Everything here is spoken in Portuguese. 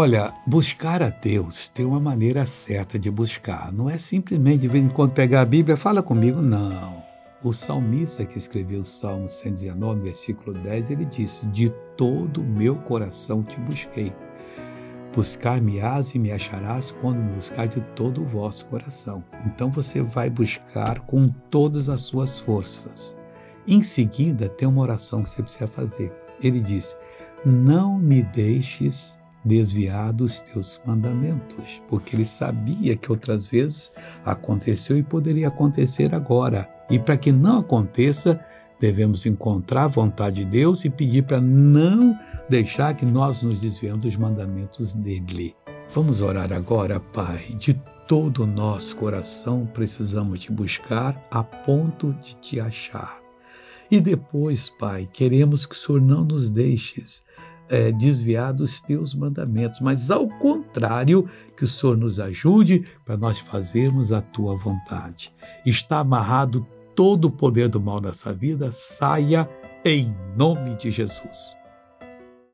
Olha, buscar a Deus tem uma maneira certa de buscar. Não é simplesmente de vez em quando pegar a Bíblia, fala comigo, não. O salmista que escreveu o Salmo 119, versículo 10, ele disse: De todo o meu coração te busquei. Buscar-me-ás e me acharás quando me buscar de todo o vosso coração. Então você vai buscar com todas as suas forças. Em seguida, tem uma oração que você precisa fazer. Ele diz: Não me deixes desviar dos teus mandamentos, porque ele sabia que outras vezes aconteceu e poderia acontecer agora. E para que não aconteça, devemos encontrar a vontade de Deus e pedir para não deixar que nós nos desviemos dos mandamentos dele. Vamos orar agora, Pai, de todo o nosso coração precisamos te buscar a ponto de te achar. E depois, Pai, queremos que o Senhor não nos deixes é, desviar dos teus mandamentos, mas ao contrário, que o Senhor nos ajude para nós fazermos a tua vontade. Está amarrado todo o poder do mal nessa vida, saia em nome de Jesus.